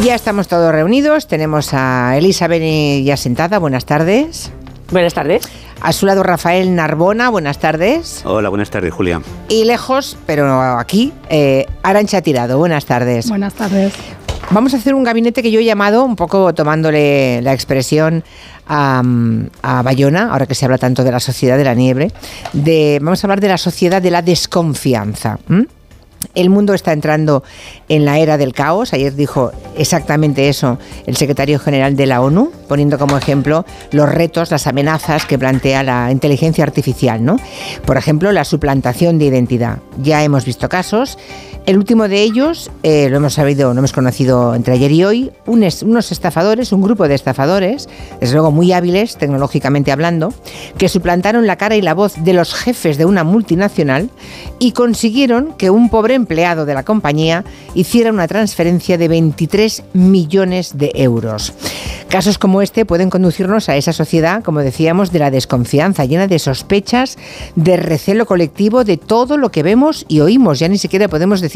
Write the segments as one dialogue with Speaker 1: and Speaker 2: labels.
Speaker 1: Ya estamos todos reunidos. Tenemos a Elizabeth ya sentada. Buenas tardes.
Speaker 2: Buenas tardes.
Speaker 1: A su lado Rafael Narbona. Buenas tardes.
Speaker 3: Hola, buenas tardes, Julia.
Speaker 1: Y lejos, pero aquí, eh, Arancha Tirado. Buenas tardes.
Speaker 4: Buenas tardes.
Speaker 1: Vamos a hacer un gabinete que yo he llamado, un poco tomándole la expresión a, a, Bayona, ahora que se habla tanto de la sociedad de la nieve, de, vamos a hablar de la sociedad de la desconfianza. El mundo está entrando en la era del caos. Ayer dijo exactamente eso el secretario general de la ONU, poniendo como ejemplo los retos, las amenazas que plantea la inteligencia artificial. ¿no? Por ejemplo, la suplantación de identidad. Ya hemos visto casos. El último de ellos, eh, lo hemos sabido, lo hemos conocido entre ayer y hoy, unos estafadores, un grupo de estafadores, desde luego muy hábiles tecnológicamente hablando, que suplantaron la cara y la voz de los jefes de una multinacional y consiguieron que un pobre empleado de la compañía hiciera una transferencia de 23 millones de euros. Casos como este pueden conducirnos a esa sociedad, como decíamos, de la desconfianza, llena de sospechas, de recelo colectivo, de todo lo que vemos y oímos. Ya ni siquiera podemos decir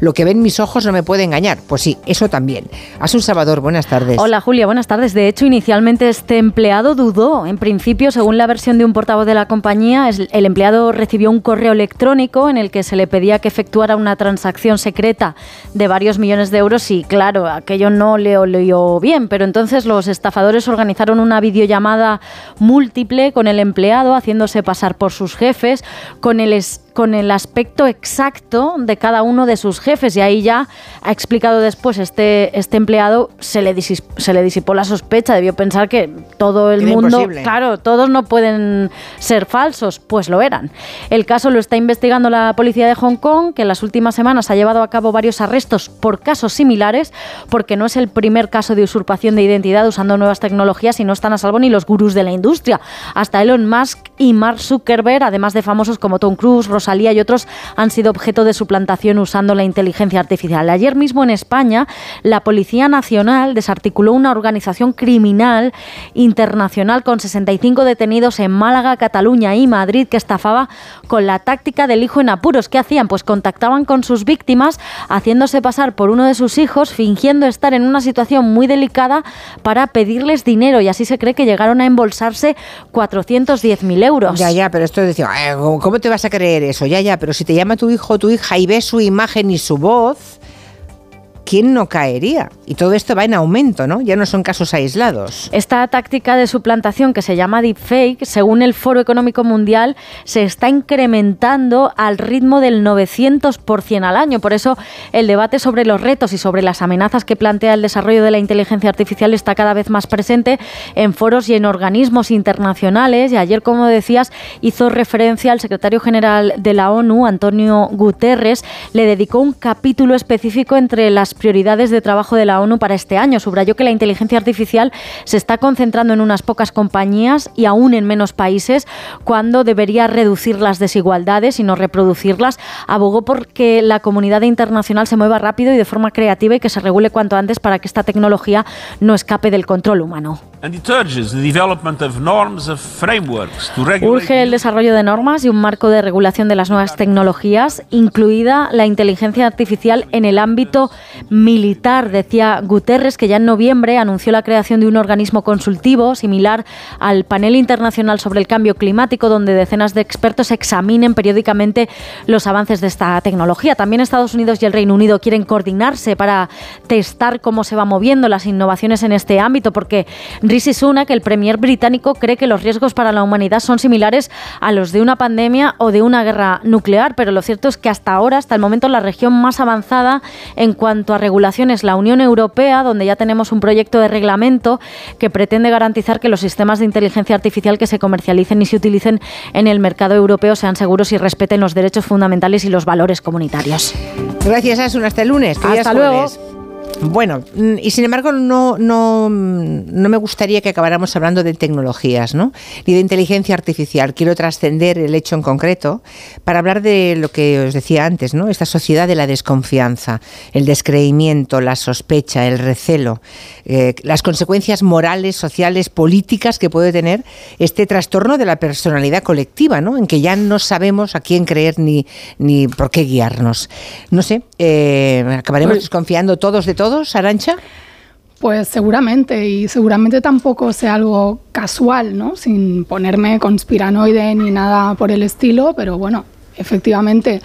Speaker 1: lo que ven mis ojos no me puede engañar. Pues sí, eso también. Asun Salvador, buenas tardes.
Speaker 5: Hola Julia, buenas tardes. De hecho, inicialmente este empleado dudó. En principio, según la versión de un portavoz de la compañía, el empleado recibió un correo electrónico en el que se le pedía que efectuara una transacción secreta de varios millones de euros y claro, aquello no le olió bien, pero entonces lo los estafadores organizaron una videollamada múltiple con el empleado, haciéndose pasar por sus jefes, con el con el aspecto exacto de cada uno de sus jefes y ahí ya ha explicado después este, este empleado se le, se le disipó la sospecha, debió pensar que todo el mundo, claro, todos no pueden ser falsos, pues lo eran. El caso lo está investigando la policía de Hong Kong, que en las últimas semanas ha llevado a cabo varios arrestos por casos similares, porque no es el primer caso de usurpación de identidad usando nuevas tecnologías y no están a salvo ni los gurús de la industria. Hasta Elon Musk y Mark Zuckerberg, además de famosos como Tom Cruise, Salía y otros han sido objeto de suplantación usando la inteligencia artificial. Ayer mismo en España, la Policía Nacional desarticuló una organización criminal internacional con 65 detenidos en Málaga, Cataluña y Madrid que estafaba con la táctica del hijo en apuros. ¿Qué hacían? Pues contactaban con sus víctimas haciéndose pasar por uno de sus hijos, fingiendo estar en una situación muy delicada para pedirles dinero y así se cree que llegaron a embolsarse 410.000 euros.
Speaker 1: Ya, ya, pero esto decía, ¿cómo te vas a creer eso? Ya, ya, pero si te llama tu hijo o tu hija y ves su imagen y su voz, ¿quién no caería? Y todo esto va en aumento, ¿no? Ya no son casos aislados.
Speaker 5: Esta táctica de suplantación que se llama deepfake, según el Foro Económico Mundial, se está incrementando al ritmo del 900% al año. Por eso el debate sobre los retos y sobre las amenazas que plantea el desarrollo de la inteligencia artificial está cada vez más presente en foros y en organismos internacionales. Y ayer, como decías, hizo referencia al secretario general de la ONU, Antonio Guterres, le dedicó un capítulo específico entre las prioridades de trabajo de la ONU para este año. Subrayó que la inteligencia artificial se está concentrando en unas pocas compañías y aún en menos países cuando debería reducir las desigualdades y no reproducirlas. Abogó por que la comunidad internacional se mueva rápido y de forma creativa y que se regule cuanto antes para que esta tecnología no escape del control humano. Urge el desarrollo de normas y un marco de regulación de las nuevas tecnologías, incluida la inteligencia artificial en el ámbito militar, decía Guterres, que ya en noviembre anunció la creación de un organismo consultivo similar al panel internacional sobre el cambio climático, donde decenas de expertos examinen periódicamente los avances de esta tecnología. También Estados Unidos y el Reino Unido quieren coordinarse para testar cómo se van moviendo las innovaciones en este ámbito, porque Rishi Sunak, el premier británico, cree que los riesgos para la humanidad son similares a los de una pandemia o de una guerra nuclear, pero lo cierto es que hasta ahora, hasta el momento, la región más avanzada en cuanto a regulación es la Unión Europea, donde ya tenemos un proyecto de reglamento que pretende garantizar que los sistemas de inteligencia artificial que se comercialicen y se utilicen en el mercado europeo sean seguros y respeten los derechos fundamentales y los valores comunitarios.
Speaker 1: Gracias, Asun. Hasta el lunes.
Speaker 5: Hasta luego.
Speaker 1: Bueno, mm, y sin embargo no, no, no, me gustaría que acabáramos hablando de tecnologías, ¿no? Ni de inteligencia artificial. Quiero trascender el hecho en concreto para hablar de lo que os decía antes, ¿no? Esta sociedad de la desconfianza, el descreimiento, la sospecha, el recelo, eh, las consecuencias morales, sociales, políticas que puede tener este trastorno de la personalidad colectiva, ¿no? En que ya no sabemos a quién creer ni, ni por qué guiarnos. No sé, eh, acabaremos desconfiando todos de todos todos, Arancha?
Speaker 2: Pues seguramente, y seguramente tampoco sea algo casual, ¿no? Sin ponerme conspiranoide ni nada por el estilo, pero bueno, efectivamente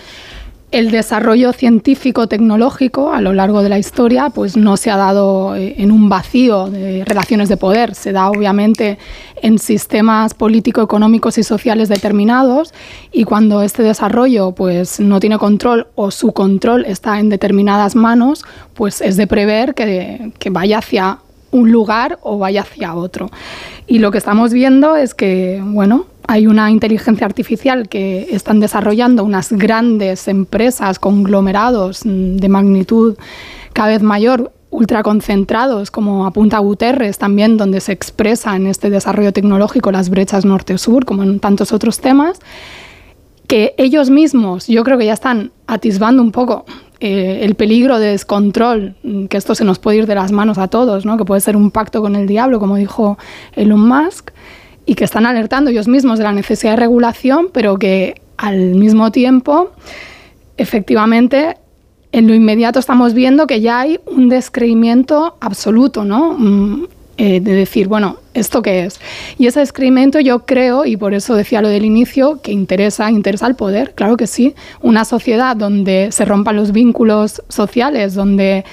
Speaker 2: el desarrollo científico-tecnológico a lo largo de la historia pues no se ha dado eh, en un vacío de relaciones de poder, se da obviamente en sistemas político-económicos y sociales determinados y cuando este desarrollo pues no tiene control o su control está en determinadas manos, pues es de prever que, que vaya hacia un lugar o vaya hacia otro. Y lo que estamos viendo es que, bueno, hay una inteligencia artificial que están desarrollando unas grandes empresas, conglomerados mm, de magnitud cada vez mayor, ultraconcentrados, como apunta Guterres también, donde se expresa en este desarrollo tecnológico las brechas norte-sur, como en tantos otros temas, que ellos mismos yo creo que ya están atisbando un poco eh, el peligro de descontrol, mm, que esto se nos puede ir de las manos a todos, ¿no? que puede ser un pacto con el diablo, como dijo Elon Musk y que están alertando ellos mismos de la necesidad de regulación, pero que al mismo tiempo, efectivamente, en lo inmediato estamos viendo que ya hay un descreimiento absoluto, ¿no? Mm, eh, de decir, bueno, ¿esto qué es? Y ese descreimiento yo creo, y por eso decía lo del inicio, que interesa, interesa al poder, claro que sí. Una sociedad donde se rompan los vínculos sociales, donde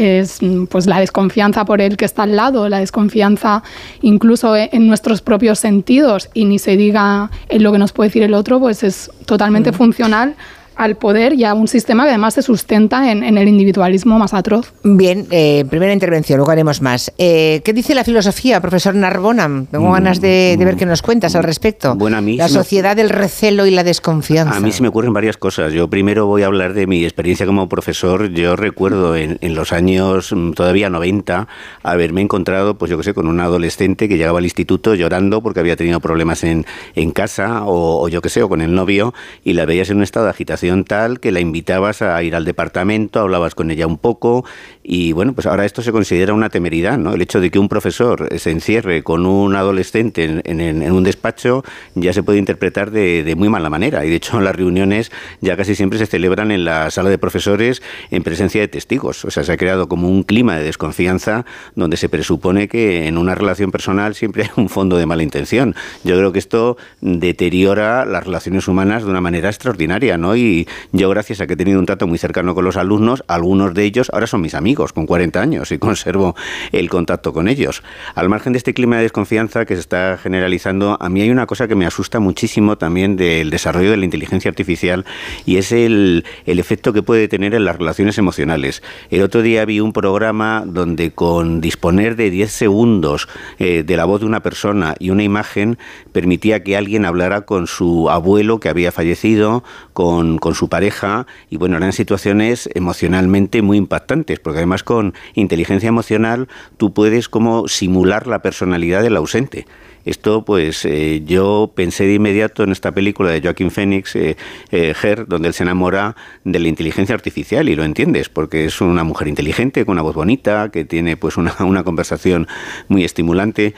Speaker 2: es pues la desconfianza por el que está al lado, la desconfianza incluso en nuestros propios sentidos y ni se diga en lo que nos puede decir el otro, pues es totalmente mm. funcional al poder y a un sistema que además se sustenta en, el individualismo más atroz.
Speaker 1: Bien, eh, primera intervención, luego haremos más. Eh, ¿Qué dice la filosofía, profesor Narbona? Tengo mm, ganas de, ver qué nos cuentas al respecto.
Speaker 3: Bueno, a mí
Speaker 1: la sociedad del recelo y la desconfianza.
Speaker 3: A mí se me ocurren varias cosas. Yo primero voy a hablar de mi experiencia como profesor. Yo recuerdo en, los años mm, todavía 90 haberme encontrado, pues yo qué sé, con un adolescente que llegaba al instituto llorando porque había tenido problemas en, en casa o, o yo qué sé, o con el novio y la veías en un estado de agitación tal que la invitabas a ir al departamento, hablabas con ella un poco y bueno, pues ahora esto se considera una temeridad, ¿no? El hecho de que un profesor se encierre con un adolescente en, un despacho ya se puede interpretar de, muy mala manera y de hecho las reuniones ya casi siempre se celebran en la sala de profesores en presencia de testigos, o sea, se ha creado como un clima de desconfianza donde se presupone que en una relación personal siempre hay un fondo de mala intención. Yo creo que esto deteriora las relaciones humanas de una manera extraordinaria, ¿no? Y, yo gracias a que he tenido un trato muy cercano con los alumnos, algunos de ellos ahora son mis amigos con 40 años y conservo el contacto con ellos. Al margen de este clima de desconfianza que se está generalizando, a mí hay una cosa que me asusta muchísimo también del desarrollo de la inteligencia artificial y es el, efecto que puede tener en las relaciones emocionales. El otro día vi un programa donde con disponer de 10 segundos eh, de la voz de una persona y una imagen permitía que alguien hablara con su abuelo que había fallecido, con con su pareja y bueno, eran situaciones emocionalmente muy impactantes, porque además con inteligencia emocional tú puedes como simular la personalidad del ausente. Esto, pues, eh, yo pensé de inmediato en esta película de Joaquín Phoenix, eh, eh, donde él se enamora de la inteligencia artificial y lo entiendes, porque es una mujer inteligente, con una voz bonita, que tiene pues una, una conversación muy estimulante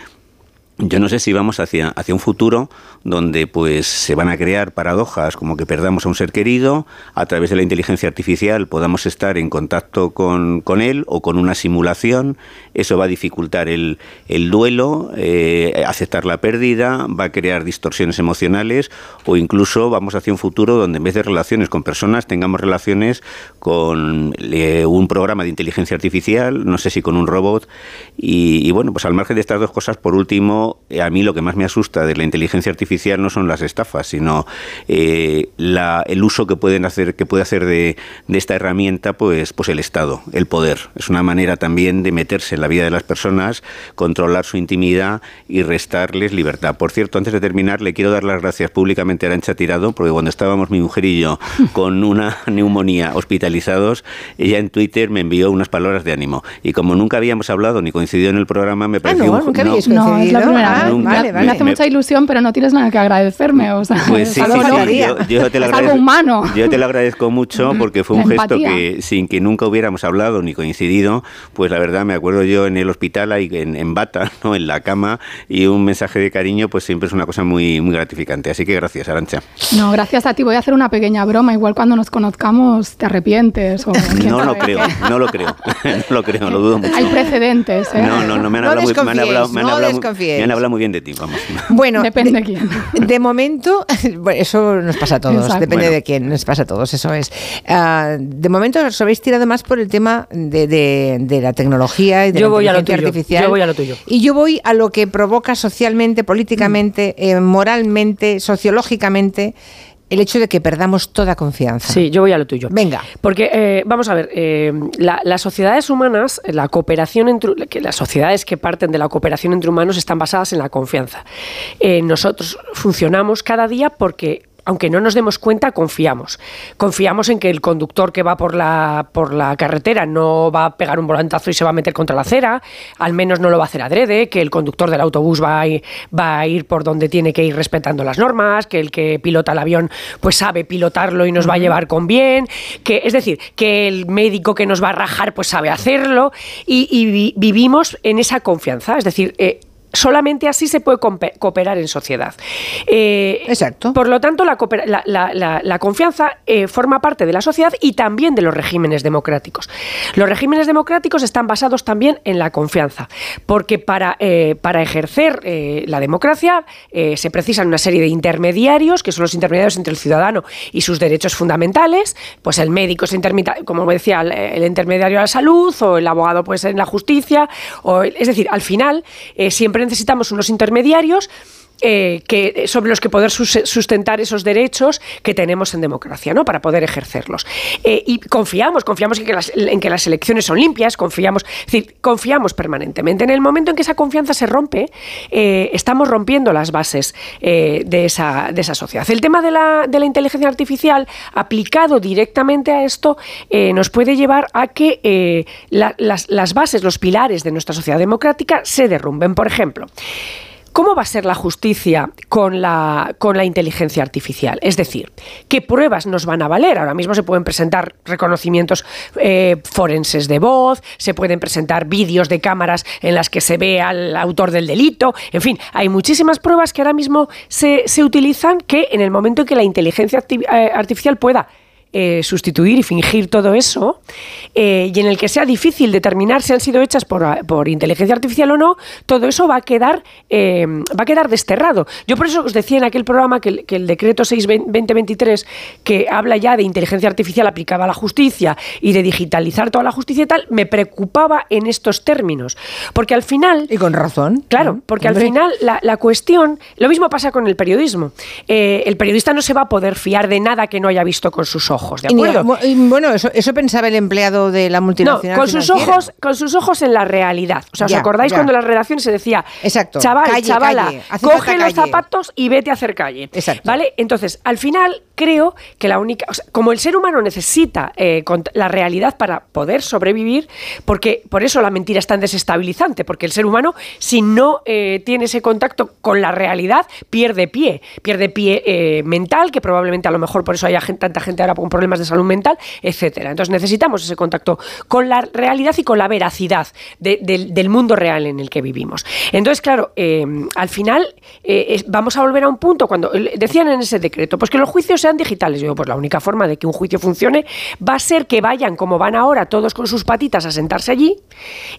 Speaker 3: yo no sé si vamos hacia, hacia un futuro donde pues se van a crear paradojas como que perdamos a un ser querido, a través de la inteligencia artificial podamos estar en contacto con, con él o con una simulación, eso va a dificultar el, el duelo, eh, aceptar la pérdida, va a crear distorsiones emocionales o incluso vamos hacia un futuro donde en vez de relaciones con personas tengamos relaciones con eh, un programa de inteligencia artificial, no sé si con un robot. Y, y bueno, pues al margen de estas dos cosas, por último, a mí lo que más me asusta de la inteligencia artificial no son las estafas, sino eh, el uso que pueden hacer, que puede hacer de, esta herramienta, pues, pues el Estado, el poder. Es una manera también de meterse en la vida de las personas, controlar su intimidad y restarles libertad. Por cierto, antes de terminar, le quiero dar las gracias públicamente a Arancha Tirado, porque cuando estábamos mi mujer y yo con una neumonía hospitalizados, ella en Twitter me envió unas palabras de ánimo. Y como nunca habíamos hablado ni coincidido en el programa, me ah, pareció...
Speaker 1: no, nunca.
Speaker 2: Ah, me, hace mucha ilusión, pero no tienes nada que agradecerme. O sea,
Speaker 3: pues sí,
Speaker 2: algo,
Speaker 3: sí, yo, te lo
Speaker 2: agradezco, humano.
Speaker 3: Yo te lo agradezco mucho porque fue un gesto que, sin que nunca hubiéramos hablado ni coincidido, pues la verdad me acuerdo yo en el hospital, ahí en, en bata, ¿no? en la cama, y un mensaje de cariño, pues siempre es una cosa muy, muy gratificante. Así que gracias, Arancha.
Speaker 2: No, gracias a ti. Voy a hacer una pequeña broma. Igual cuando nos conozcamos te arrepientes. O
Speaker 3: no lo creo, no lo creo, no lo creo, lo dudo mucho.
Speaker 2: Hay precedentes. ¿eh?
Speaker 3: No, no, no me han hablado, muy, me han hablado, me han hablado, me han hablado muy bien de ti, vamos.
Speaker 1: Bueno, depende de, quién. De momento, eso nos pasa a todos, depende de quién, nos pasa a todos, eso es. Uh, de momento os habéis tirado más por el tema de, de, de la tecnología y de
Speaker 4: yo
Speaker 1: la
Speaker 4: voy
Speaker 1: inteligencia
Speaker 4: a lo tuyo,
Speaker 1: artificial.
Speaker 4: Yo voy a lo tuyo.
Speaker 1: Y yo voy a lo que provoca socialmente, políticamente, eh, moralmente, sociológicamente el hecho de que perdamos toda confianza.
Speaker 4: Sí, yo voy a lo tuyo.
Speaker 1: Venga.
Speaker 4: Porque, eh, vamos a ver, eh, la, las sociedades humanas, la cooperación entre, que las sociedades que parten de la cooperación entre humanos están basadas en la confianza. Eh, nosotros funcionamos cada día porque aunque no nos demos cuenta, confiamos. Confiamos en que el conductor que va por la, por la carretera no va a pegar un volantazo y se va a meter contra la acera, al menos no lo va a hacer adrede, que el conductor del autobús va a ir, va a ir por donde tiene que ir respetando las normas, que el que pilota el avión pues sabe pilotarlo y nos va a llevar con bien, que es decir, que el médico que nos va a rajar pues sabe hacerlo y, y vivimos en esa confianza, es decir, eh, solamente así se puede cooperar en sociedad.
Speaker 1: Eh, Exacto.
Speaker 4: Por lo tanto, la, la, la, confianza eh, forma parte de la sociedad y también de los regímenes democráticos. Los regímenes democráticos están basados también en la confianza, porque para, eh, para ejercer la democracia se precisan una serie de intermediarios, que son los intermediarios entre el ciudadano y sus derechos fundamentales, pues el médico es como decía, el, intermediario a la salud, o el abogado pues en la justicia, o, es decir, al final siempre necesitamos unos intermediarios eh, que, sobre los que poder sustentar esos derechos que tenemos en democracia, ¿no? Para poder ejercerlos. Eh, y confiamos, confiamos en que, las, elecciones son limpias, confiamos, es decir, confiamos permanentemente. En el momento en que esa confianza se rompe, eh, estamos rompiendo las bases de, esa, de esa sociedad. El tema de la, de la inteligencia artificial aplicado directamente a esto nos puede llevar a que las, las bases, los pilares de nuestra sociedad democrática se derrumben. Por ejemplo, ¿Cómo va a ser la justicia con la, con la inteligencia artificial? Es decir, ¿qué pruebas nos van a valer? Ahora mismo se pueden presentar reconocimientos eh, forenses de voz, se pueden presentar vídeos de cámaras en las que se ve al autor del delito, en fin, hay muchísimas pruebas que ahora mismo se, se utilizan que en el momento en que la inteligencia eh, artificial pueda eh, sustituir y fingir todo eso, eh, y en el que sea difícil determinar si han sido hechas por, por inteligencia artificial o no, todo eso va a quedar, eh, va a quedar desterrado. Yo por eso os decía en aquel programa que el, que el decreto 6-2023, que habla ya de inteligencia artificial aplicada a la justicia y de digitalizar toda la justicia y tal, me preocupaba en estos términos. Porque al final...
Speaker 1: Y con razón.
Speaker 4: Claro, porque al final la, la, cuestión... Lo mismo pasa con el periodismo. el periodista no se va a poder fiar de nada que no haya visto con sus ojos. ¿De acuerdo?
Speaker 1: Y, bueno, eso, eso, pensaba el empleado de la multinacional.
Speaker 4: No, con sus ojos, con sus ojos en la realidad. O sea, ¿os acordáis cuando en las redacciones se decía,
Speaker 1: Exacto.
Speaker 4: chaval, chavala, coge los zapatos y vete a hacer calle?
Speaker 1: Exacto.
Speaker 4: ¿Vale? Entonces, al final creo que la única, o sea, como el ser humano necesita eh, la realidad para poder sobrevivir, porque por eso la mentira es tan desestabilizante, porque el ser humano, si no eh, tiene ese contacto con la realidad, pierde pie, pierde pie eh, mental, que probablemente a lo mejor por eso haya tanta gente ahora con problemas de salud mental, etcétera. Entonces necesitamos ese contacto con la realidad y con la veracidad del mundo real en el que vivimos. Entonces, claro, al final vamos a volver a un punto cuando decían en ese decreto, pues que los juicios sean digitales. Yo, pues la única forma de que un juicio funcione va a ser que vayan como van ahora todos con sus patitas a sentarse allí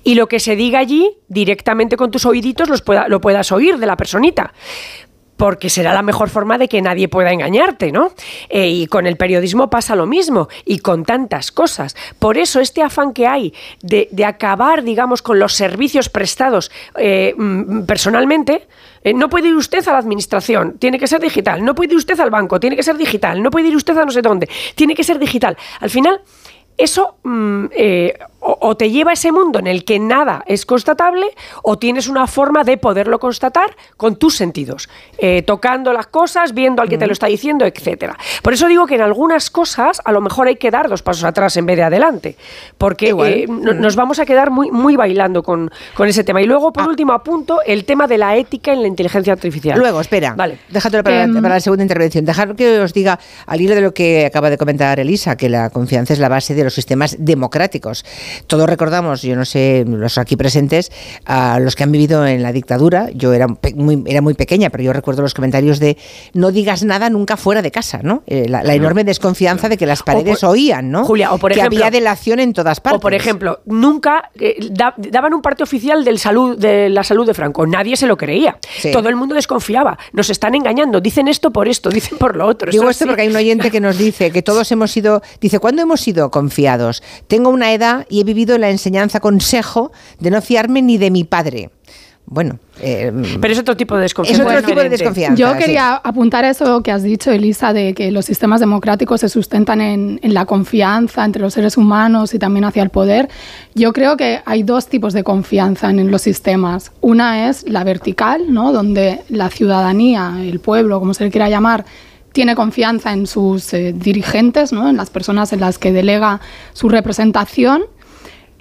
Speaker 4: y lo que se diga allí directamente con tus oíditos los pueda, lo puedas oír de la personita porque será la mejor forma de que nadie pueda engañarte, ¿no? Eh, y con el periodismo pasa lo mismo, y con tantas cosas. Por eso este afán que hay de, acabar, digamos, con los servicios prestados eh, mm, personalmente, eh, no puede ir usted a la administración, tiene que ser digital. No puede ir usted al banco, tiene que ser digital. No puede ir usted a no sé dónde, tiene que ser digital. Al final, eso mm, o, te lleva a ese mundo en el que nada es constatable o tienes una forma de poderlo constatar con tus sentidos, eh, tocando las cosas, viendo al que te lo está diciendo, etcétera. Por eso digo que en algunas cosas a lo mejor hay que dar dos pasos atrás en vez de adelante, porque eh, nos vamos a quedar muy, muy bailando con, con ese tema. Y luego, por ah. último, apunto el tema de la ética en la inteligencia artificial.
Speaker 1: Luego, espera, vale. déjatelo para, em, para la segunda intervención. Dejar que os diga, al hilo de lo que acaba de comentar Elisa, que la confianza es la base de los sistemas democráticos. Todos recordamos, yo no sé, los aquí presentes, a los que han vivido en la dictadura. Yo era muy, era muy pequeña, pero yo recuerdo los comentarios de no digas nada nunca fuera de casa, ¿no? Eh, la, enorme desconfianza de que las paredes oían, ¿no?
Speaker 4: Julia, o por
Speaker 1: que
Speaker 4: ejemplo,
Speaker 1: había delación en todas partes.
Speaker 4: O por ejemplo, nunca eh, daban un parte oficial del salud, de la salud de Franco. Nadie se lo creía. Todo el mundo desconfiaba. Nos están engañando. Dicen esto por esto, dicen por lo otro.
Speaker 1: Digo esto porque hay un oyente que nos dice que todos hemos sido, dice, ¿cuándo hemos sido confiados? Tengo una edad y he vivido la enseñanza consejo de no fiarme ni de mi padre. Bueno,
Speaker 4: eh, pero es otro tipo de desconfianza.
Speaker 1: Es otro tipo de desconfianza.
Speaker 2: Yo quería apuntar a eso que has dicho, Elisa, de que los sistemas democráticos se sustentan en, la confianza entre los seres humanos y también hacia el poder. Yo creo que hay dos tipos de confianza en, los sistemas. Una es la vertical, ¿no? donde la ciudadanía, el pueblo, como se le quiera llamar, tiene confianza en sus eh, dirigentes, ¿no? en las personas en las que delega su representación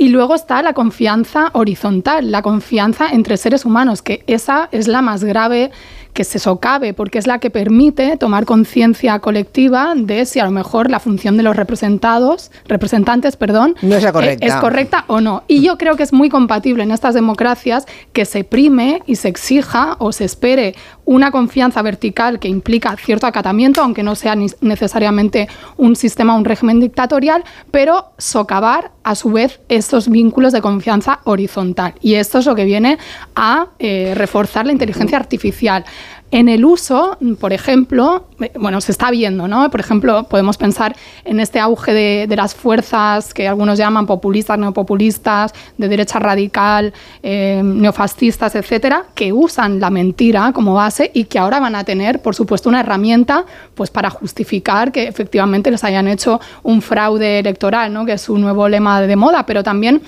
Speaker 2: y luego está la confianza horizontal, la confianza entre seres humanos, que esa es la más grave que se socave, porque es la que permite tomar conciencia colectiva de si a lo mejor la función de los representados, representantes, perdón,
Speaker 1: no es, correcta.
Speaker 2: es correcta o no. Y yo creo que es muy compatible en estas democracias que se prime y se exija o se espere una confianza vertical que implica cierto acatamiento, aunque no sea necesariamente un sistema, un régimen dictatorial, pero socavar a su vez estos vínculos de confianza horizontal. Y esto es lo que viene a eh, reforzar la inteligencia artificial. En el uso, por ejemplo, bueno, se está viendo, ¿no? Por ejemplo, podemos pensar en este auge de, las fuerzas que algunos llaman populistas, neopopulistas, de derecha radical, eh, neofascistas, etcétera, que usan la mentira como base y que ahora van a tener, por supuesto, una herramienta pues, para justificar que efectivamente les hayan hecho un fraude electoral, ¿no? Que es su nuevo lema de moda, pero también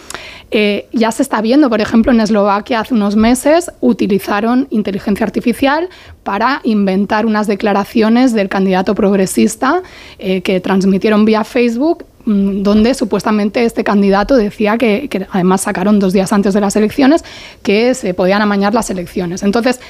Speaker 2: eh, ya se está viendo, por ejemplo, en Eslovaquia hace unos meses utilizaron inteligencia artificial para inventar unas declaraciones del candidato progresista eh, que transmitieron vía Facebook mm, donde supuestamente este candidato decía que, además sacaron dos días antes de las elecciones que se podían amañar las elecciones. Entonces,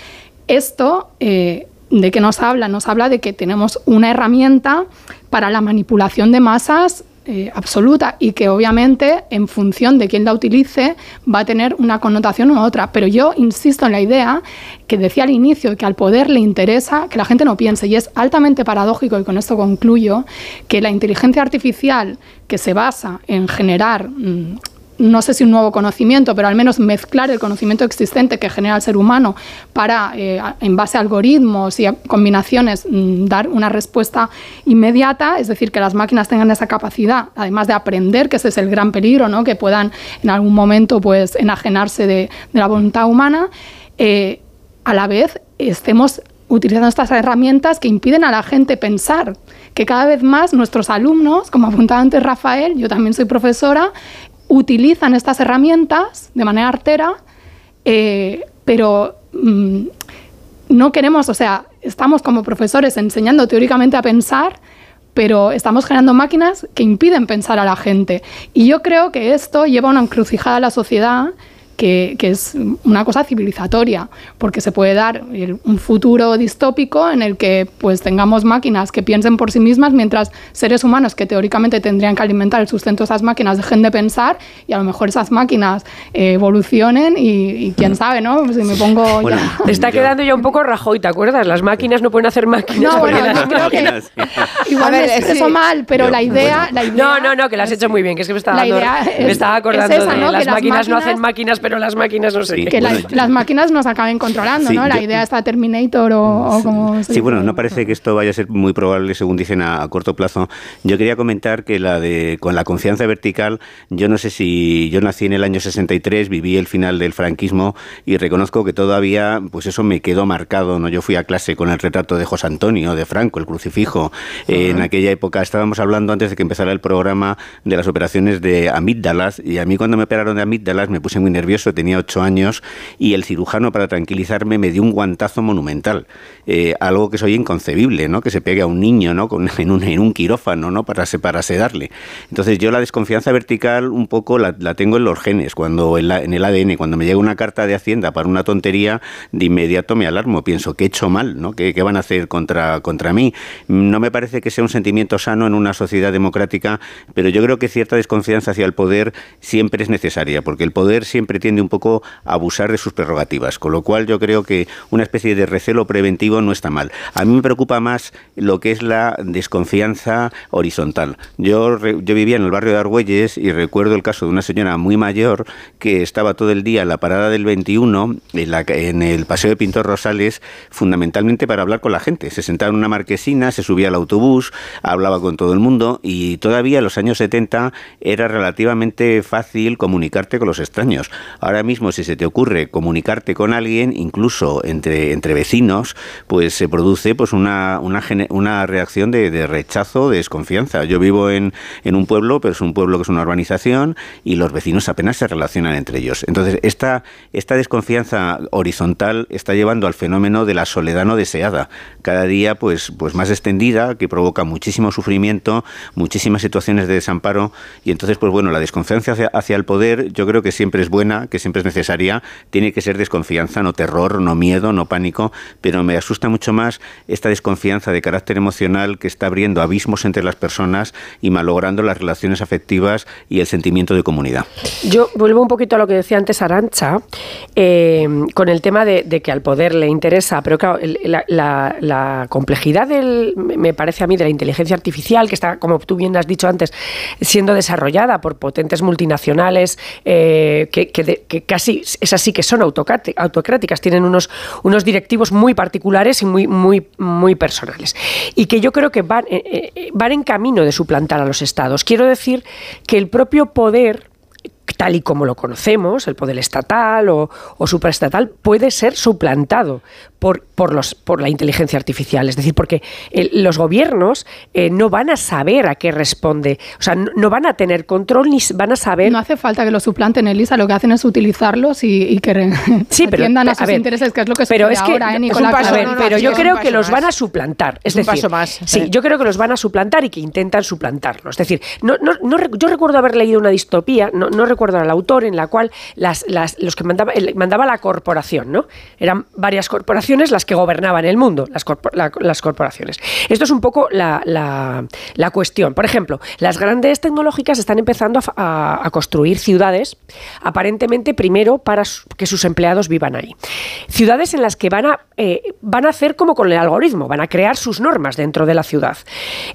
Speaker 2: esto eh, de qué nos habla? Nos habla de que tenemos una herramienta para la manipulación de masas eh, absoluta y que obviamente en función de quién la utilice va a tener una connotación u otra. Pero yo insisto en la idea que decía al inicio que al poder le interesa que la gente no piense y es altamente paradójico y con esto concluyo que la inteligencia artificial que se basa en generar mm, no sé si un nuevo conocimiento, pero al menos mezclar el conocimiento existente que genera el ser humano para, eh, en base a algoritmos y combinaciones, mm, dar una respuesta inmediata, es decir, que las máquinas tengan esa capacidad, además de aprender, que ese es el gran peligro, ¿no? que puedan en algún momento pues, enajenarse de, la voluntad humana, eh, a la vez estemos utilizando estas herramientas que impiden a la gente pensar, que cada vez más nuestros alumnos, como apuntaba antes Rafael, yo también soy profesora, utilizan estas herramientas de manera artera, eh, pero mm, no queremos, o sea, estamos como profesores enseñando teóricamente a pensar, pero estamos generando máquinas que impiden pensar a la gente. Y yo creo que esto lleva a una encrucijada a la sociedad que, es una cosa civilizatoria, porque se puede dar un futuro distópico en el que pues tengamos máquinas que piensen por sí mismas, mientras seres humanos que teóricamente tendrían que alimentar el sustento de esas máquinas dejen de pensar y a lo mejor esas máquinas eh, evolucionen y, quién mm. sabe, ¿no? Si me pongo
Speaker 4: Te está quedando ya un poco Rajoy, ¿te acuerdas? Las máquinas no pueden hacer máquinas.
Speaker 2: No, bueno, creo que igual me expreso mal, pero la, idea, la, idea,
Speaker 4: No, no, no, que la has hecho muy bien, que es que me estaba, me estaba acordando de las máquinas, no hacen máquinas pero las máquinas no sé
Speaker 2: Que las, máquinas nos acaben controlando, ¿no? La idea está Terminator o, como...
Speaker 3: Sí, bueno, no parece que esto vaya a ser muy probable, según dicen, a, corto plazo. Yo quería comentar que la de con la confianza vertical, yo no sé si yo nací en el año 63, viví el final del franquismo y reconozco que todavía, pues eso me quedó marcado, ¿no? Yo fui a clase con el retrato de José Antonio, de Franco, el crucifijo. en aquella época estábamos hablando antes de que empezara el programa de las operaciones de amígdalas y a mí cuando me operaron de amígdalas me puse muy nervioso, tenía ocho años y el cirujano para tranquilizarme me dio un guantazo monumental, eh, algo que soy inconcebible, ¿no? Que se pegue a un niño, ¿no? Con, en, un, quirófano, ¿no? Para, para sedarle. Entonces yo la desconfianza vertical un poco la, tengo en los genes, cuando en, el ADN, cuando me llega una carta de Hacienda para una tontería, de inmediato me alarmo, pienso que he hecho mal, ¿no? ¿Qué, qué van a hacer contra, contra mí? No me parece que sea un sentimiento sano en una sociedad democrática, pero yo creo que cierta desconfianza hacia el poder siempre es necesaria, porque el poder siempre tiende un poco a abusar de sus prerrogativas, con lo cual yo creo que una especie de recelo preventivo no está mal. A mí me preocupa más lo que es la desconfianza horizontal. Yo, yo vivía en el barrio de Argüelles y recuerdo el caso de una señora muy mayor que estaba todo el día en la parada del 21, en, la, en el paseo de Pintor Rosales, fundamentalmente para hablar con la gente. Se sentaba en una marquesina, se subía al autobús, hablaba con todo el mundo y todavía en los años 70 era relativamente fácil comunicarte con los extraños. Ahora mismo, si se te ocurre comunicarte con alguien, incluso entre, entre vecinos, pues se produce pues una, una, una reacción de, de, rechazo, de desconfianza. Yo vivo en, en un pueblo, pero es un pueblo que es una urbanización y los vecinos apenas se relacionan entre ellos. Entonces, esta, esta desconfianza horizontal está llevando al fenómeno de la soledad no deseada, cada día pues, pues más extendida, que provoca muchísimo sufrimiento, muchísimas situaciones de desamparo y entonces, pues bueno, la desconfianza hacia, hacia el poder yo creo que siempre es buena, que siempre es necesaria, tiene que ser desconfianza, no terror, no miedo, no pánico, pero me asusta mucho más esta desconfianza de carácter emocional que está abriendo abismos entre las personas y malogrando las relaciones afectivas y el sentimiento de comunidad.
Speaker 4: Yo vuelvo un poquito a lo que decía antes Arancha, eh, con el tema de, que al poder le interesa, pero claro, la, complejidad del, me parece a mí de la inteligencia artificial, que está, como tú bien has dicho antes, siendo desarrollada por potentes multinacionales eh, que, que, casi es así que son autocráticas, tienen unos, unos directivos muy particulares y muy, muy, muy personales. Y que yo creo que van, eh, eh, van en camino de suplantar a los estados. Quiero decir que el propio poder tal y como lo conocemos, el poder estatal o, o superestatal, puede ser suplantado por, por, los, por la inteligencia artificial. Es decir, porque los gobiernos eh, no van a saber a qué responde, o sea, no, van a tener control ni van a saber...
Speaker 2: No hace falta que lo suplanten, Elisa, lo que hacen es utilizarlos y, que sí, pero, atiendan a sus intereses, que es lo que pero es que, ahora, ¿eh,
Speaker 4: pero yo creo que los van a suplantar. Es, decir, paso más. Sí, yo creo que los van a suplantar y que intentan suplantarlos. Es decir, no, no, yo recuerdo haber leído una distopía, no, recuerdo al autor, en la cual las, las, los que mandaba, mandaba la corporación, ¿no? Eran varias corporaciones las que gobernaban el mundo, las, corporaciones. Esto es un poco la, la, cuestión. Por ejemplo, las grandes tecnológicas están empezando a, construir ciudades, aparentemente primero para que sus empleados vivan ahí. Ciudades en las que van a, eh, van a hacer como con el algoritmo, van a crear sus normas dentro de la ciudad.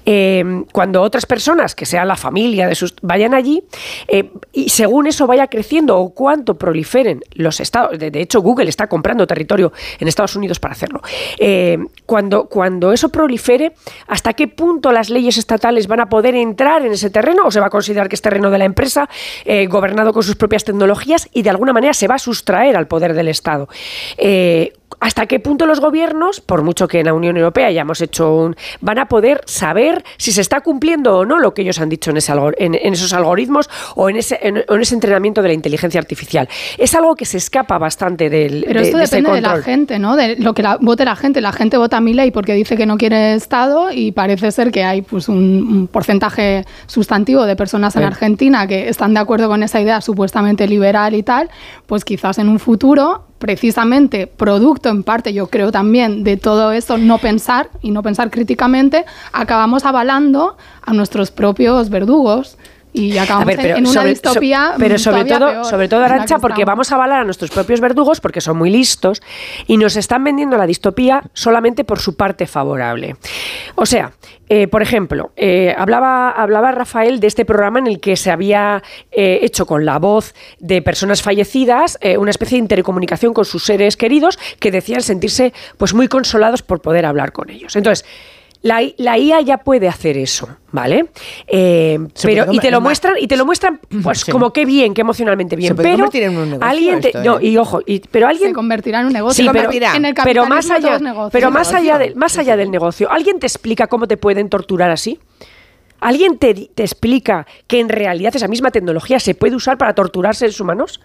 Speaker 4: Eh, cuando otras personas, que sean la familia de sus, vayan allí, eh, y según eso vaya creciendo o cuánto proliferen los estados, de hecho Google está comprando territorio en Estados Unidos para hacerlo. Eh, cuando, cuando eso prolifere, ¿hasta qué punto las leyes estatales van a poder entrar en ese terreno o se va a considerar que es terreno de la empresa, eh, gobernado con sus propias tecnologías y de alguna manera se va a sustraer al poder del Estado? Eh, hasta qué punto los gobiernos, por mucho que en la Unión Europea hayamos hecho un, van a poder saber si se está cumpliendo o no lo que ellos han dicho en, ese, en, esos algoritmos o en ese, en, ese entrenamiento de la inteligencia artificial. Es algo que se escapa bastante del.
Speaker 2: Pero esto depende de la gente, ¿no? De lo que vote la gente. La gente vota a mi ley porque dice que no quiere Estado y parece ser que hay pues un, porcentaje sustantivo de personas en Argentina que están de acuerdo con esa idea supuestamente liberal y tal. Pues quizás en un futuro precisamente producto en parte, yo creo también, de todo esto, no pensar y no pensar críticamente, acabamos avalando a nuestros propios verdugos y acabamos en una distopía.
Speaker 4: pero sobre todo, sobre todo Arancha, porque vamos a avalar a nuestros propios verdugos porque son muy listos y nos están vendiendo la distopía solamente por su parte favorable. O sea, eh, por ejemplo, eh, hablaba, hablaba Rafael de este programa en el que se había eh, hecho con la voz de personas fallecidas una especie de intercomunicación con sus seres queridos que decían sentirse pues muy consolados por poder hablar con ellos. Entonces, la, IA ya puede hacer eso, ¿vale? Eh, pero y te lo muestran y te lo muestran pues como qué bien, qué emocionalmente bien. pero alguien te, no, ¿eh? y ojo, y, pero alguien
Speaker 2: se convertirá en un negocio.
Speaker 4: Sí, pero, en el pero más allá, pero más allá del más allá del negocio, alguien te explica cómo te pueden torturar así. ¿Alguien te, te explica que en realidad esa misma tecnología se puede usar para torturar seres humanos?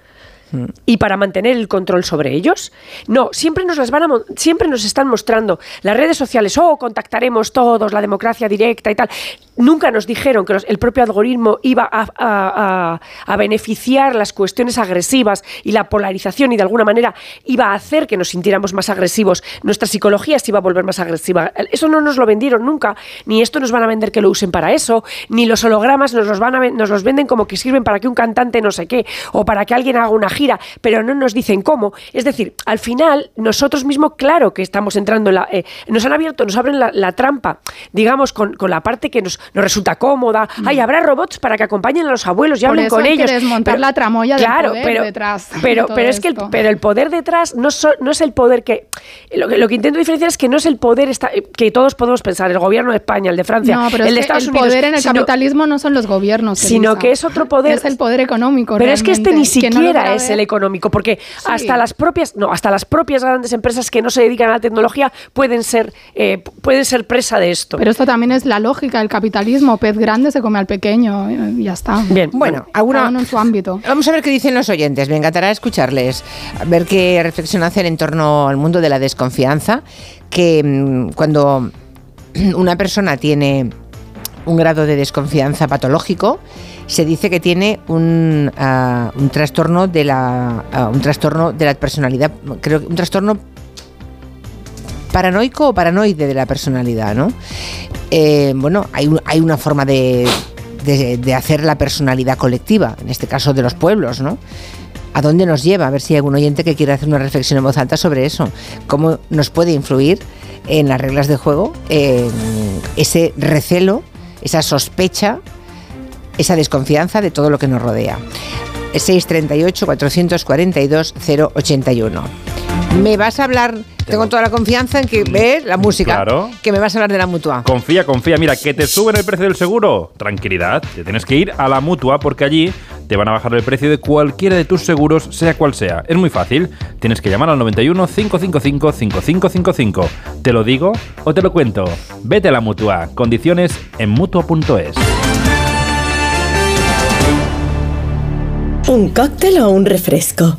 Speaker 4: Y para mantener el control sobre ellos. No, siempre nos las van a, siempre nos están mostrando las redes sociales, oh, contactaremos todos, la democracia directa y tal. Nunca nos dijeron que el propio algoritmo iba a, beneficiar las cuestiones agresivas y la polarización y de alguna manera iba a hacer que nos sintiéramos más agresivos. Nuestra psicología se iba a volver más agresiva. Eso no nos lo vendieron nunca, ni esto nos van a vender que lo usen para eso, ni los hologramas nos los, van a, nos los venden como que sirven para que un cantante no sé qué, o para que alguien haga una gira, pero no nos dicen cómo. Es decir, al final, nosotros mismos, claro que estamos entrando en la. Eh, nos han abierto, nos abren la, trampa, digamos, con, la parte que nos, nos resulta cómoda. Mm. Ay, habrá robots para que acompañen a los abuelos y hablen con ellos.
Speaker 2: desmontar la tramoya
Speaker 4: claro,
Speaker 2: del
Speaker 4: poder pero,
Speaker 2: detrás.
Speaker 4: Pero, pero es que el, pero el poder detrás no, no es el poder que lo, que. lo que intento diferenciar es que no es el poder que todos podemos pensar, el gobierno de España, el de Francia, el de Estados
Speaker 2: Unidos. El poder en el capitalismo no son los gobiernos.
Speaker 4: Sino que es otro poder.
Speaker 2: Es el poder económico.
Speaker 4: Pero es que este ni siquiera es el económico, porque hasta las propias, no, hasta las propias grandes empresas que no se dedican a la tecnología pueden ser, eh, pueden ser presa de esto.
Speaker 2: Pero esto también es la lógica del capitalismo. Pez grande se come al pequeño y ya está.
Speaker 1: Bien, bueno, alguna,
Speaker 2: en su ámbito.
Speaker 1: Vamos a ver qué dicen los oyentes. Me encantará escucharles, a ver qué reflexión hacen en torno al mundo de la desconfianza, que mm, cuando una persona tiene un grado de desconfianza patológico, se dice que tiene un, ah, un trastorno de la ah, un trastorno de la personalidad, creo que un trastorno paranoico o paranoide de la personalidad, ¿no? Eh, bueno, hay, una forma de, de, hacer la personalidad colectiva, en este caso de los pueblos, ¿no? ¿A dónde nos lleva? A ver si hay algún oyente que quiera hacer una reflexión en voz alta sobre eso. ¿Cómo nos puede influir en las reglas de juego ese recelo, esa sospecha esa desconfianza de todo lo que nos rodea. 638-442-081. Me vas a hablar, tengo toda la confianza en que ves la música, claro. que me vas a hablar de la mutua.
Speaker 6: Confía, confía. Mira, que te suben el precio del seguro. Tranquilidad, te tienes que ir a la mutua porque allí te van a bajar el precio de cualquiera de tus seguros, sea cual sea. Es muy fácil. Tienes que llamar al 91 555 5555. ¿Te lo digo o te lo cuento? Vete a la mutua. Condiciones en mutua.es.
Speaker 7: ¿Un cóctel o un refresco?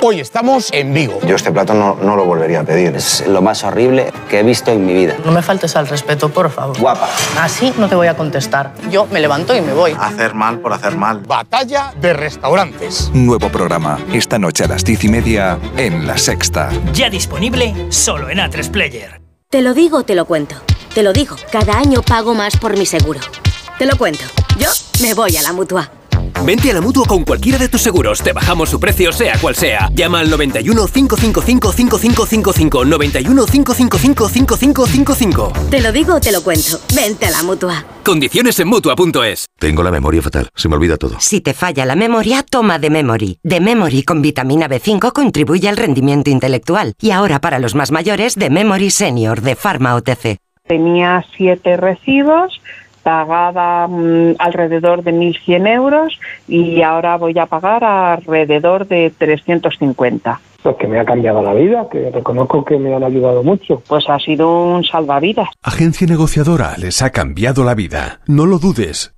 Speaker 8: Hoy estamos en Vigo.
Speaker 9: Yo este plato no, no, lo volvería a pedir. Es lo más horrible que he visto en mi vida.
Speaker 10: No me faltes al respeto, por favor.
Speaker 9: Guapa.
Speaker 10: Así no te voy a contestar. Yo me levanto y me voy.
Speaker 11: Hacer mal por hacer mal.
Speaker 8: Batalla de restaurantes.
Speaker 12: Nuevo programa. Esta noche a las diez y media en La Sexta.
Speaker 13: Ya disponible solo en A3 Player.
Speaker 14: Te lo digo, te lo cuento. Te lo digo. Cada año pago más por mi seguro. Te lo cuento. Yo me voy a la mutua.
Speaker 15: Vente a la mutua con cualquiera de tus seguros. Te bajamos su precio, sea cual sea. Llama al 91 555 5555. 91 555 5555.
Speaker 14: Te lo digo o te lo cuento. Vente a la mutua.
Speaker 15: Condiciones en mutua.es.
Speaker 16: Tengo la memoria fatal. Se me olvida todo.
Speaker 17: Si te falla la memoria, toma de memory. De memory con vitamina B5 contribuye al rendimiento intelectual. Y ahora para los más mayores, de memory senior de Pharma OTC.
Speaker 18: Tenía siete recibos pagaba mm, alrededor de 1.100 euros y ahora voy a pagar alrededor de 350.
Speaker 19: Pues que me ha cambiado la vida, que reconozco que me han ayudado mucho.
Speaker 18: Pues ha sido un salvavidas.
Speaker 20: Agencia negociadora les ha cambiado la vida. No lo dudes.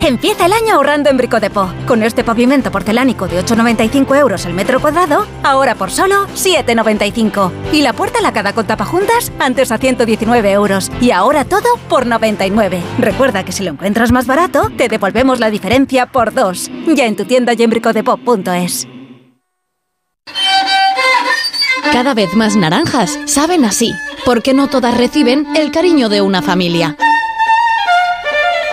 Speaker 11: Empieza el año ahorrando en Bricodepo. Con este pavimento porcelánico de 8,95 euros el metro cuadrado, ahora por solo 7,95. Y la puerta lacada con tapajuntas, antes a 119 euros. Y ahora todo por 99. Recuerda que si lo encuentras más barato, te devolvemos la diferencia por dos. Ya en tu tienda y en bricodepo.es.
Speaker 21: Cada vez más naranjas saben así, porque no todas reciben el cariño de una familia.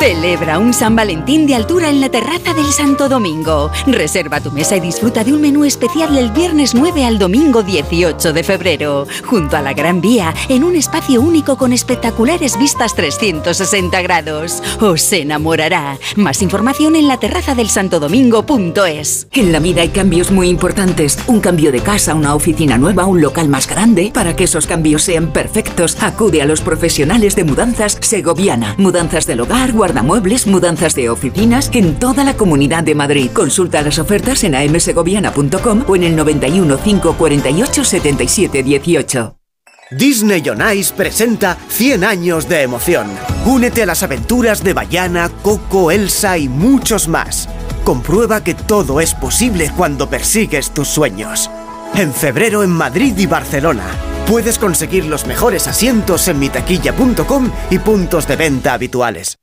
Speaker 22: Celebra un San Valentín de altura en la terraza del Santo Domingo. Reserva tu mesa y disfruta de un menú especial del viernes 9 al domingo 18 de febrero, junto a la Gran Vía, en un espacio único con espectaculares vistas 360 grados. Os enamorará. Más información en la terraza del Santo Domingo.es.
Speaker 23: En la vida hay cambios muy importantes. Un cambio de casa, una oficina nueva, un local más grande. Para que esos cambios sean perfectos, acude a los profesionales de mudanzas Segoviana. Mudanzas del hogar, guardamuebles, mudanzas de oficinas en toda la comunidad de Madrid. Consulta las ofertas en amsegoviana.com o en el 91 548 77 18.
Speaker 24: Disney on Ice presenta 100 años de emoción. Únete a las aventuras de Bayana, Coco, Elsa y muchos más. Comprueba que todo es posible cuando persigues tus sueños. En febrero en Madrid y Barcelona. Puedes conseguir los mejores asientos en mitaquilla.com y puntos de venta habituales.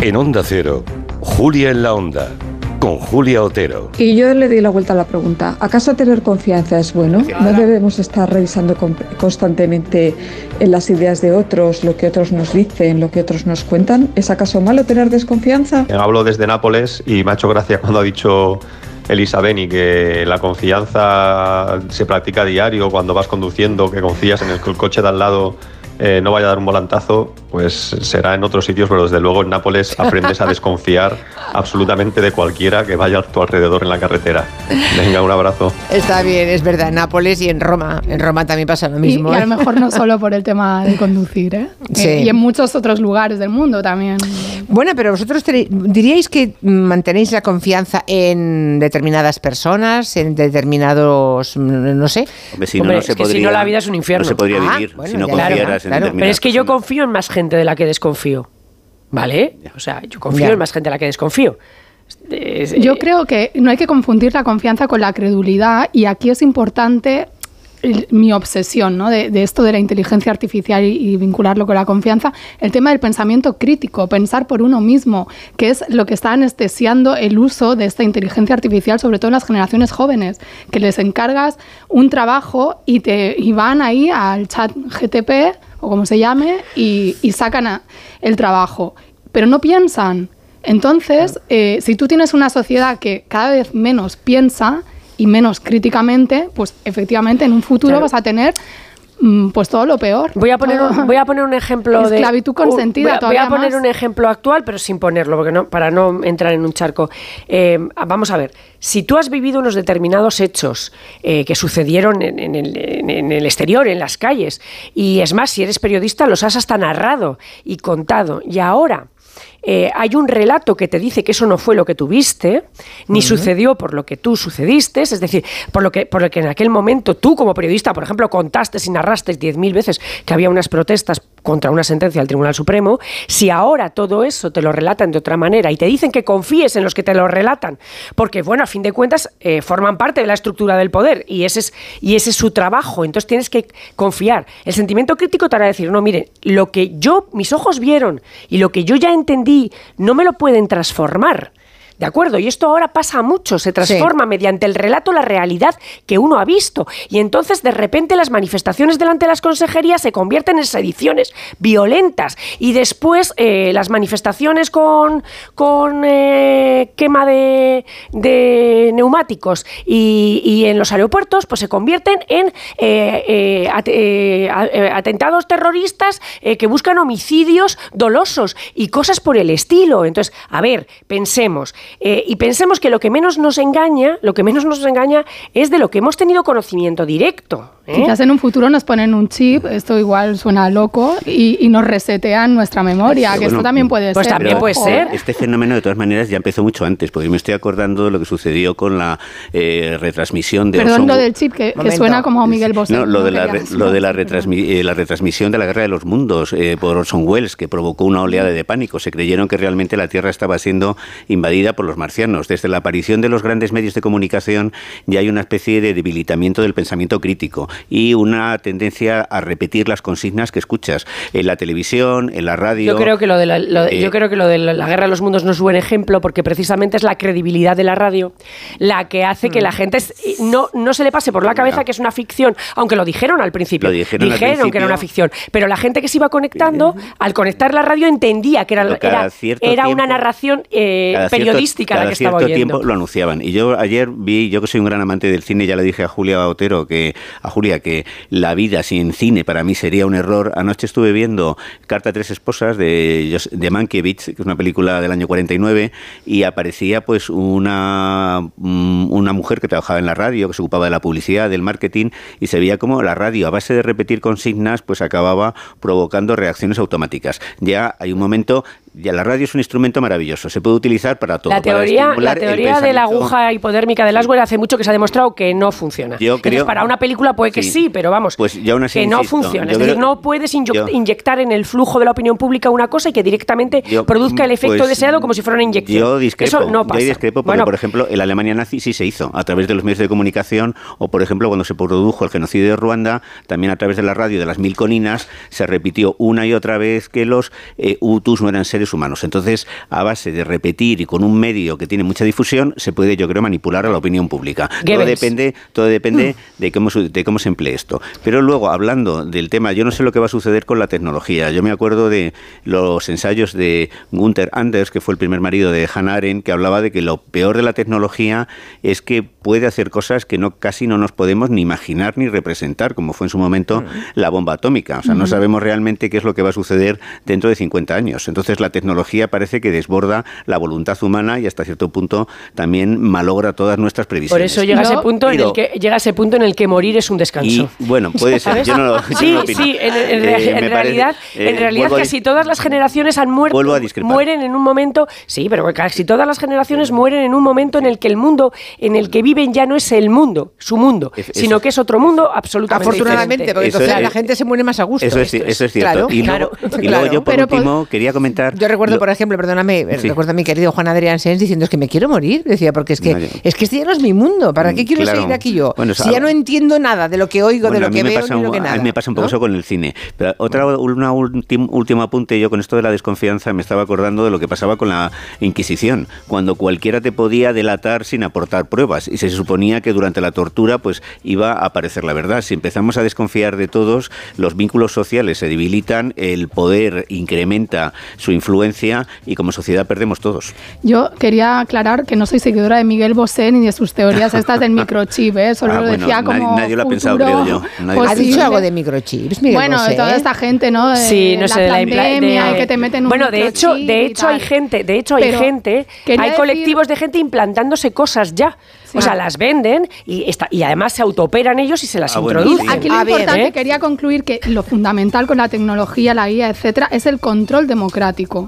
Speaker 25: En Onda Cero, Julia en la Onda, con Julia Otero.
Speaker 26: Y yo le di la vuelta a la pregunta. ¿Acaso tener confianza es bueno? ¿No debemos estar revisando con- constantemente en las ideas de otros, lo que otros nos dicen, lo que otros nos cuentan? ¿Es acaso malo tener desconfianza?
Speaker 27: Hablo desde Nápoles y me ha hecho gracia cuando ha dicho Elisa Beni que la confianza se practica a diario cuando vas conduciendo, que confías en el que el coche de al lado eh, no vaya a dar un volantazo, pues será en otros sitios, pero desde luego en Nápoles aprendes a desconfiar absolutamente de cualquiera que vaya a tu alrededor en la carretera. Venga, un abrazo.
Speaker 1: Está bien, es verdad, en Nápoles y en Roma. En Roma también pasa lo
Speaker 2: Y,
Speaker 1: mismo.
Speaker 2: y a
Speaker 1: ¿eh?
Speaker 2: lo mejor no solo por el tema de conducir, ¿eh?
Speaker 1: Sí.
Speaker 2: Eh, Y en muchos otros lugares del mundo también.
Speaker 1: Bueno, pero vosotros diríais que mantenéis la confianza en determinadas personas, en determinados, no sé.
Speaker 3: Hombre, si no,
Speaker 4: Hombre,
Speaker 3: no
Speaker 4: es
Speaker 3: se
Speaker 4: que si
Speaker 3: podría,
Speaker 4: no, la vida es un infierno.
Speaker 3: No se podría
Speaker 4: Ah,
Speaker 3: vivir
Speaker 4: bueno,
Speaker 3: si no
Speaker 4: ya,
Speaker 3: confiaras
Speaker 4: claro,
Speaker 3: en
Speaker 4: claro.
Speaker 3: determinadas
Speaker 4: Pero es que yo confío en más gente de la que desconfío. ¿Vale? O sea, yo confío
Speaker 2: Ya.
Speaker 4: en más gente de la que desconfío. Es-
Speaker 2: Yo creo que no hay que confundir la confianza con la credulidad y aquí es importante mi obsesión ¿no? de, de esto de la inteligencia artificial y, y vincularlo con la confianza, el tema del pensamiento crítico, pensar por uno mismo, que es lo que está anestesiando el uso de esta inteligencia artificial, sobre todo en las generaciones jóvenes, que les encargas un trabajo y, te, y van ahí al chat GTP o como se llame y, y sacan a- el trabajo, pero no piensan. Entonces, eh, si tú tienes una sociedad que cada vez menos piensa y menos críticamente, pues efectivamente en un futuro
Speaker 4: Claro.
Speaker 2: vas a tener mm, pues todo lo peor.
Speaker 4: Voy a poner un, voy a poner un ejemplo de
Speaker 2: Esclavitud consentida
Speaker 4: Voy a, voy
Speaker 2: todavía
Speaker 4: a poner
Speaker 2: más.
Speaker 4: un ejemplo actual, pero sin ponerlo, porque no, para no entrar en un charco. Eh, vamos a ver, si tú has vivido unos determinados hechos eh, que sucedieron en, en el, en el exterior, en las calles, y es más, si eres periodista, los has hasta narrado y contado, y ahora eh, hay un relato que te dice que eso no fue lo que tuviste, ni sucedió por lo que tú sucediste, es decir, por lo que, por lo que en aquel momento tú como periodista, por ejemplo, contaste y narraste 10.000 veces que había unas protestas contra una sentencia del Tribunal Supremo, si ahora todo eso te lo relatan de otra manera y te dicen que confíes en los que te lo relatan, porque bueno, a fin de cuentas eh, forman parte de la estructura del poder y ese, es, y ese es su trabajo, entonces tienes que confiar. El sentimiento crítico te hará decir, no, mire, lo que yo, mis ojos vieron y lo que yo ya entendí, no me lo pueden transformar. ¿De acuerdo? Y esto ahora pasa mucho, se transforma mediante el relato la realidad que uno ha visto. Y entonces de repente las manifestaciones delante de las consejerías se convierten en sediciones violentas. Y después eh, las manifestaciones con, con eh, quema de, de neumáticos y, y en los aeropuertos pues se convierten en eh, eh, at- atentados terroristas que buscan homicidios dolosos y cosas por el estilo. Entonces, a ver, pensemos. Eh, y pensemos que lo que menos nos engaña, lo que menos nos engaña es de lo que hemos tenido conocimiento directo. ¿eh?
Speaker 2: Quizás en un futuro nos ponen un chip, esto igual suena loco, y, y nos resetean nuestra memoria, que
Speaker 3: Bueno,
Speaker 2: esto también puede
Speaker 4: Pues
Speaker 2: ser.
Speaker 3: Pero
Speaker 2: Ojo.
Speaker 3: Este fenómeno, de todas maneras, ya empezó mucho antes, porque me estoy acordando de lo que sucedió con la eh, retransmisión de
Speaker 2: Perdón, lo del chip, que, que suena como Miguel Bosé.
Speaker 3: No, lo de, la, re- lo de la, retransmi- eh, la retransmisión de la Guerra de los Mundos eh, por Orson Welles, que provocó una oleada de pánico. Se creyeron que realmente la Tierra estaba siendo invadida por los marcianos. Desde la aparición de los grandes medios de comunicación ya hay una especie de debilitamiento del pensamiento crítico y una tendencia a repetir las consignas que escuchas en la televisión, en la radio.
Speaker 4: Yo creo que lo de la, lo-
Speaker 3: Eh,
Speaker 4: yo creo que lo de la, la guerra de los mundos no es buen ejemplo porque precisamente es la credibilidad de la radio la que hace
Speaker 3: Mm.
Speaker 4: que la gente es- no, no se le pase por la cabeza que es una ficción, aunque lo dijeron al principio.
Speaker 3: Lo dijeron al
Speaker 4: que era una ficción, pero la gente que se iba conectando al conectar la radio entendía que era, era, una narración eh,
Speaker 3: Cada
Speaker 4: periodística la
Speaker 3: cada
Speaker 4: que estaba
Speaker 3: cierto
Speaker 4: oyendo.
Speaker 3: tiempo lo anunciaban. Y yo ayer vi, yo que soy un gran amante del cine, ya le dije a Julia Otero que a Julia que la vida sin cine para mí sería un error. Anoche estuve viendo Carta a tres esposas de, de Mankiewicz, que es una película del año 49, y aparecía pues una, mm, una mujer que trabajaba en la radio, que se ocupaba de la publicidad, del marketing, y se veía como la radio, a base de repetir consignas, pues acababa provocando reacciones automáticas. Ya hay un momento, ya la radio es un instrumento maravilloso, se puede utilizar para todo.
Speaker 4: La teoría, la teoría de la aguja hipodérmica de Laswell hace mucho que se ha demostrado que no funciona.
Speaker 3: Yo
Speaker 4: Entonces,
Speaker 3: creo-
Speaker 4: para una película puede que
Speaker 3: Sí.
Speaker 4: sí, pero vamos,
Speaker 3: Pues yo aún así
Speaker 4: que no
Speaker 3: insisto,
Speaker 4: funciona.
Speaker 3: yo
Speaker 4: Es decir,
Speaker 3: creo-
Speaker 4: no puedes
Speaker 3: yo-
Speaker 4: inyectar en el flujo de la opinión pública una cosa y que directamente
Speaker 3: Yo,
Speaker 4: produzca el efecto
Speaker 3: pues,
Speaker 4: deseado como si fuera una inyección.
Speaker 3: Yo discrepo,
Speaker 4: Eso no
Speaker 3: yo
Speaker 4: pasa.
Speaker 3: discrepo porque,
Speaker 4: Bueno,
Speaker 3: por ejemplo, en la Alemania nazi sí se hizo, a través de los medios de comunicación, o por ejemplo, cuando se produjo el genocidio de Ruanda, también a través de la radio de las mil colinas, se repitió una y otra vez que los eh, Hutus no eran seres humanos. Entonces, a base de repetir y con un medio que tiene mucha difusión, se puede, yo creo, manipular a la opinión pública. Todo depende, todo depende de cómo, se- de cómo se emplee esto. Pero luego, hablando del tema, yo no sé lo que va a suceder con la tecnología. Yo me acuerdo de los ensayos de Gunther Anders, que fue el primer marido de Hannah Arendt, que hablaba de que lo peor de la tecnología es que puede hacer cosas que no casi no nos podemos ni imaginar ni representar, como fue en su momento la bomba atómica. O sea, no
Speaker 28: Ujú.
Speaker 3: sabemos realmente qué es lo que va a suceder dentro de 50 años. Entonces, la tecnología parece que desborda la voluntad humana y hasta cierto punto también malogra todas nuestras previsiones.
Speaker 4: por eso llega ese punto en el que llega ese punto en el que morir es un descanso.
Speaker 3: y bueno, puede ser. Yo no lo, yo
Speaker 4: sí,
Speaker 3: no
Speaker 4: sí, en, en
Speaker 3: Eh,
Speaker 4: rea- en
Speaker 3: me parece-
Speaker 4: realidad,
Speaker 3: eh,
Speaker 4: en realidad casi todas las generaciones han muerto,
Speaker 3: Vuelvo a discrepar.
Speaker 4: mueren en un momento, sí, pero casi todas las generaciones mueren en un momento en el que el mundo en el que viven ya no es el mundo, su mundo,
Speaker 3: Es-
Speaker 4: sino
Speaker 3: eso-
Speaker 4: que es otro mundo absolutamente
Speaker 1: Afortunadamente,
Speaker 4: diferente.
Speaker 1: porque
Speaker 3: Eso
Speaker 1: entonces
Speaker 3: es-
Speaker 1: la gente se muere más a gusto.
Speaker 3: Eso es, eso es cierto.
Speaker 1: Claro,
Speaker 3: y luego,
Speaker 1: claro,
Speaker 3: y luego
Speaker 1: claro.
Speaker 3: yo, por
Speaker 1: Pero
Speaker 3: último, quería comentar...
Speaker 1: Yo recuerdo,
Speaker 3: lo-
Speaker 1: por ejemplo, perdóname, eh,
Speaker 3: Sí.
Speaker 1: recuerdo a mi querido Juan Adrián Sens diciendo es que me quiero morir. Decía, porque es que,
Speaker 3: No,
Speaker 1: es que este ya no es mi mundo. ¿Para qué quiero
Speaker 3: claro.
Speaker 1: seguir aquí yo?
Speaker 3: Bueno,
Speaker 1: si ya no entiendo nada de lo que oigo,
Speaker 3: Bueno,
Speaker 1: de lo que veo,
Speaker 3: pasa
Speaker 1: ni lo
Speaker 3: un-
Speaker 1: que nada.
Speaker 3: A mí me pasa un poco
Speaker 1: ¿no?
Speaker 3: eso con el cine. Pero otra, una ultim- último apunte, yo con esto de la desconfianza me estaba acordando de lo que pasaba con la Inquisición, cuando cualquiera te podía delatar sin aportar pruebas y se suponía que durante la tortura pues iba a aparecer la verdad. Si empezamos a desconfiar de todos, los vínculos sociales se debilitan, el poder incrementa su influencia y como sociedad perdemos todos.
Speaker 2: Yo quería aclarar que no soy seguidora de Miguel Bosé ni de sus teorías estas del microchip, ¿eh? solo
Speaker 3: Ah,
Speaker 2: lo
Speaker 3: bueno,
Speaker 2: decía
Speaker 3: nadie-
Speaker 2: como
Speaker 3: nadie lo ha pensado, creo yo. Nadie-
Speaker 1: ¿Ha dicho algo de microchips, Miguel
Speaker 2: bueno,
Speaker 1: Bosé?
Speaker 2: de toda esta gente, ¿no? De
Speaker 4: Sí, no
Speaker 2: la
Speaker 4: sé,
Speaker 2: pandemia
Speaker 4: de-
Speaker 2: y que te meten un
Speaker 4: Bueno, de hecho, de hecho hay gente, de hecho hay
Speaker 2: Pero
Speaker 4: gente, hay
Speaker 2: decir-
Speaker 4: colectivos de gente implantándose cosas ya. O sea, las venden y, está, y además se autooperan ellos y se las
Speaker 3: Ah,
Speaker 4: introducen.
Speaker 2: Aquí lo importante,
Speaker 4: ¿eh?
Speaker 2: quería concluir que lo fundamental con la tecnología, la IA, etcétera, es el control democrático.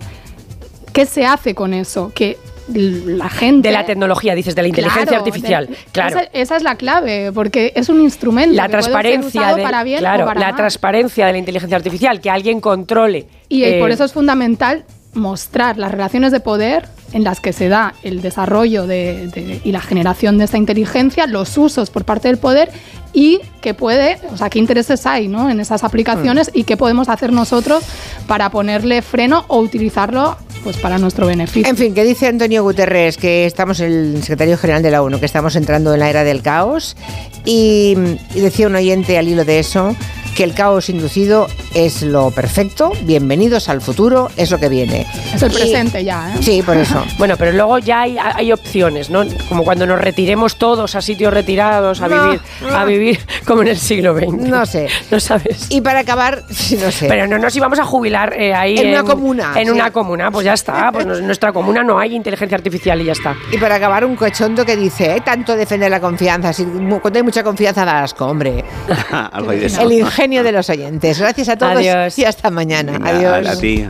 Speaker 2: ¿Qué se hace con eso? Que la gente...
Speaker 4: De la tecnología, dices, de la inteligencia
Speaker 2: Claro,
Speaker 4: artificial.
Speaker 2: de-
Speaker 4: claro.
Speaker 2: Esa, esa es la clave, porque es un instrumento
Speaker 4: la
Speaker 2: que puede ser
Speaker 4: transparencia
Speaker 2: usado
Speaker 4: de,
Speaker 2: para bien
Speaker 4: claro,
Speaker 2: o para
Speaker 4: la
Speaker 2: mal.
Speaker 4: transparencia de la inteligencia artificial, que alguien controle.
Speaker 2: Y eh,
Speaker 4: eh,
Speaker 2: por eso es fundamental mostrar las relaciones de poder en las que se da el desarrollo de- y la generación de esta inteligencia, los usos por parte del poder y qué puede, o sea, qué intereses hay ¿no? en esas aplicaciones y qué podemos hacer nosotros para ponerle freno o utilizarlo pues para nuestro beneficio.
Speaker 1: En fin, que dice Antonio Guterres que estamos, el secretario general de la ONU, que estamos entrando en la era del caos y, y decía un oyente al hilo de eso que el caos inducido es lo perfecto, bienvenidos al futuro, es lo que viene.
Speaker 2: es el
Speaker 1: Y-
Speaker 2: presente ya, ¿eh?
Speaker 1: Sí, por eso.
Speaker 4: Bueno, pero luego ya hay, hay opciones, ¿no? Como cuando nos retiremos todos a sitios retirados, a
Speaker 1: No,
Speaker 4: vivir,
Speaker 1: no.
Speaker 4: a vivir como en el siglo XX.
Speaker 1: No sé.
Speaker 4: No sabes.
Speaker 1: Y para acabar, no sé.
Speaker 4: Pero no nos íbamos a jubilar eh, ahí
Speaker 1: En una comuna,
Speaker 4: En
Speaker 1: sí.
Speaker 4: una comuna, pues ya está. Pues en nuestra comuna no hay inteligencia artificial y ya está.
Speaker 1: Y para acabar, un cochondo que dice, "Eh, tanto defender la confianza, si cuando hay mucha confianza da asco, hombre.
Speaker 3: Algo hay de eso.
Speaker 1: El ingenio de los oyentes. Gracias a todos
Speaker 4: Adiós.
Speaker 1: y hasta mañana.
Speaker 3: Venga,
Speaker 1: Adiós.
Speaker 3: a ti.